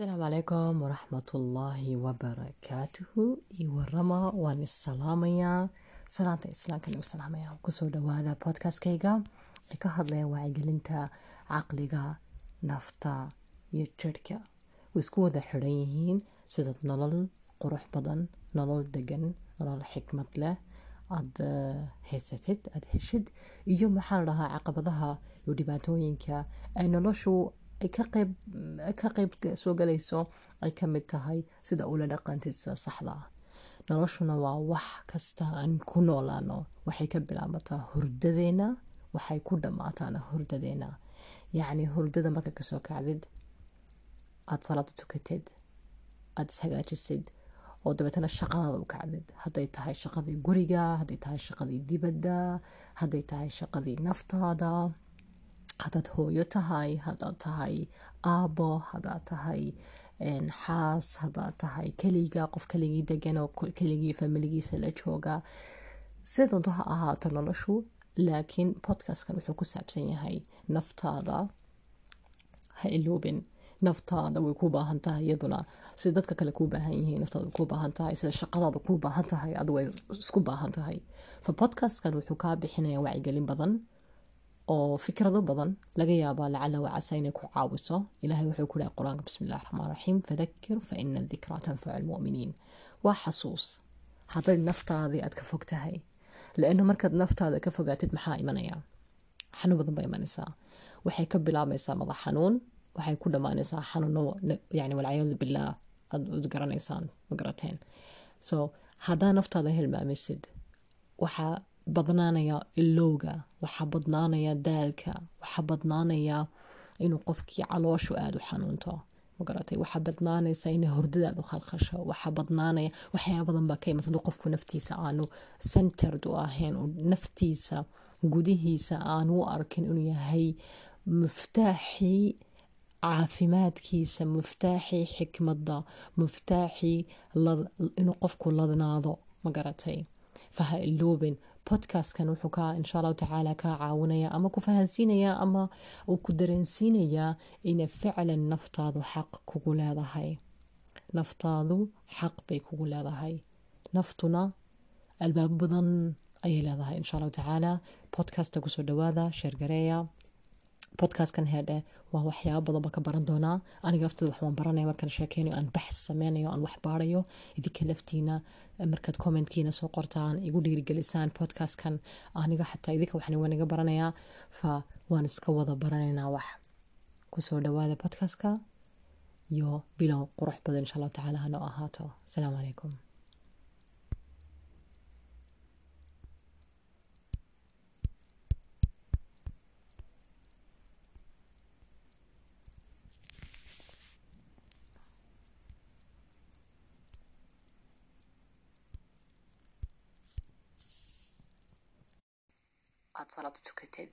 asalaamu calaykum waraxmatullaahi wabarakaatuhu iyo warama waan isalaamayaa salaanta islaamkan igu salaamaya ku soo dhawaada podcastkayga. Ee ka hadlaya wacyigelinta caqliga nafta iyo jirhka way isku wada xidhan yihiin. Sida nolol qurux badan nolol degan nolol xikmad leh. Aada haysatid aada heshid. Iyo maxaa la dhahaa caqabadaha iyo dhibaatooyinka ay noloshu ay ka qayb soo galayso ay ka mid tahay sida ula dhaqantisa saxda ah. Noloshuna waa wax kasta aan ku noolaano. Waxay ka bilaabataa hurdadeena waxay ku dhammaataana hurdadeena. Yacni hurdada marka ka soo kacdid aada salaada tukatid aada ishagaajisid oo dabeetana shaqadaada u kacdid hadday tahay shaqadii guriga hadday tahay shaqadii dibadda hadday tahay shaqadii naftaada haddaad hooyo tahay haddaad tahay aabo haddaad tahay xaas haddaad tahay keliga qof keligii degan oo keligii familigiisa la jooga. Sidantu ha ahaato noloshu laakiin podcastkan wuxuu ku saabsan yahay naftaada ha iloobin. Naftaada way ku baahan tahay iyaduna. Sida dadka kale kuu baahan yihiin naftaada kuu baahan tahay. Sida shaqadaada kuu baahan tahay adu way isku baahan tahay. Fa podcastkan wuxuu kaa bixinaya wacyigelin badan oo fikrado badan laga yaabaa lacala wacasa inay ku caawiso. Ilahay wuxuu ku dhahay qur'aanka bismi raxmaan raxiim fadakir fa ina dikraa tanfacu lmu'miniin waa xasuus. Hadday naftaadii aad ka fog tahay la-ano markaad naftaada ka fogaatid maxaa imanaya? Xanuun badan baa imanaysaa. Waxay ka bilaabmaysaa madax xanuun. Waxay ku dhammaanaysaa xanuuno yani walciyaadu billaah aad ud garanaysaan ma garateen. So haddaa naftaada hilmaamisid waxaa badnaanaya ilowga waxaa badnaanaya daalka waxaa badnaanaya inuu qofkii calooshu aada u xanuunto. Magaratay waxaa badnaanaysa inay hordadaadu khalkhasho waxaa badnaanaya waxyaaba badan baa ka imata haduu qofku naftiisa aanu centered u ahayn naftiisa gudihiisa aanu u arkin inuu yahay muftaaxii caafimaadkiisa muftaaxii xikmadda muftaaxii inuu qofku ladnaado. Magaratay فها اللوبن. بودكاست كان وحكا إن شاء الله تعالى كعاونيا أما كفهنسينا يا أما وكدرنسينا يا إن فعلا نفتاضو حق كقول هذا هاي نفتاضو حق بيكقول هذا هاي نفطنا الباب بضن أي هذا هاي إن شاء الله تعالى بودكاست تقصر دوادا شير podcastkan heedhe waa waxyaaba badan baa ka baran doonaa. Aniga lafteeda waxbaan baranaya markaan sheekeynayo aan baxs sameynayo aan wax baarayo. Idinka laftiina markaad commentkiina soo qortaan igu dhiirigelisaan podcastkan aniga xataa idinka waxaan wanaga baranayaa fa waan iska wada baranaynaa wax. Kusoo dhawaada podcastka iyo bilow qurux badan insha allahu tacaala hanoo ahaato. Asalaamu calaykum aada salaada tukatid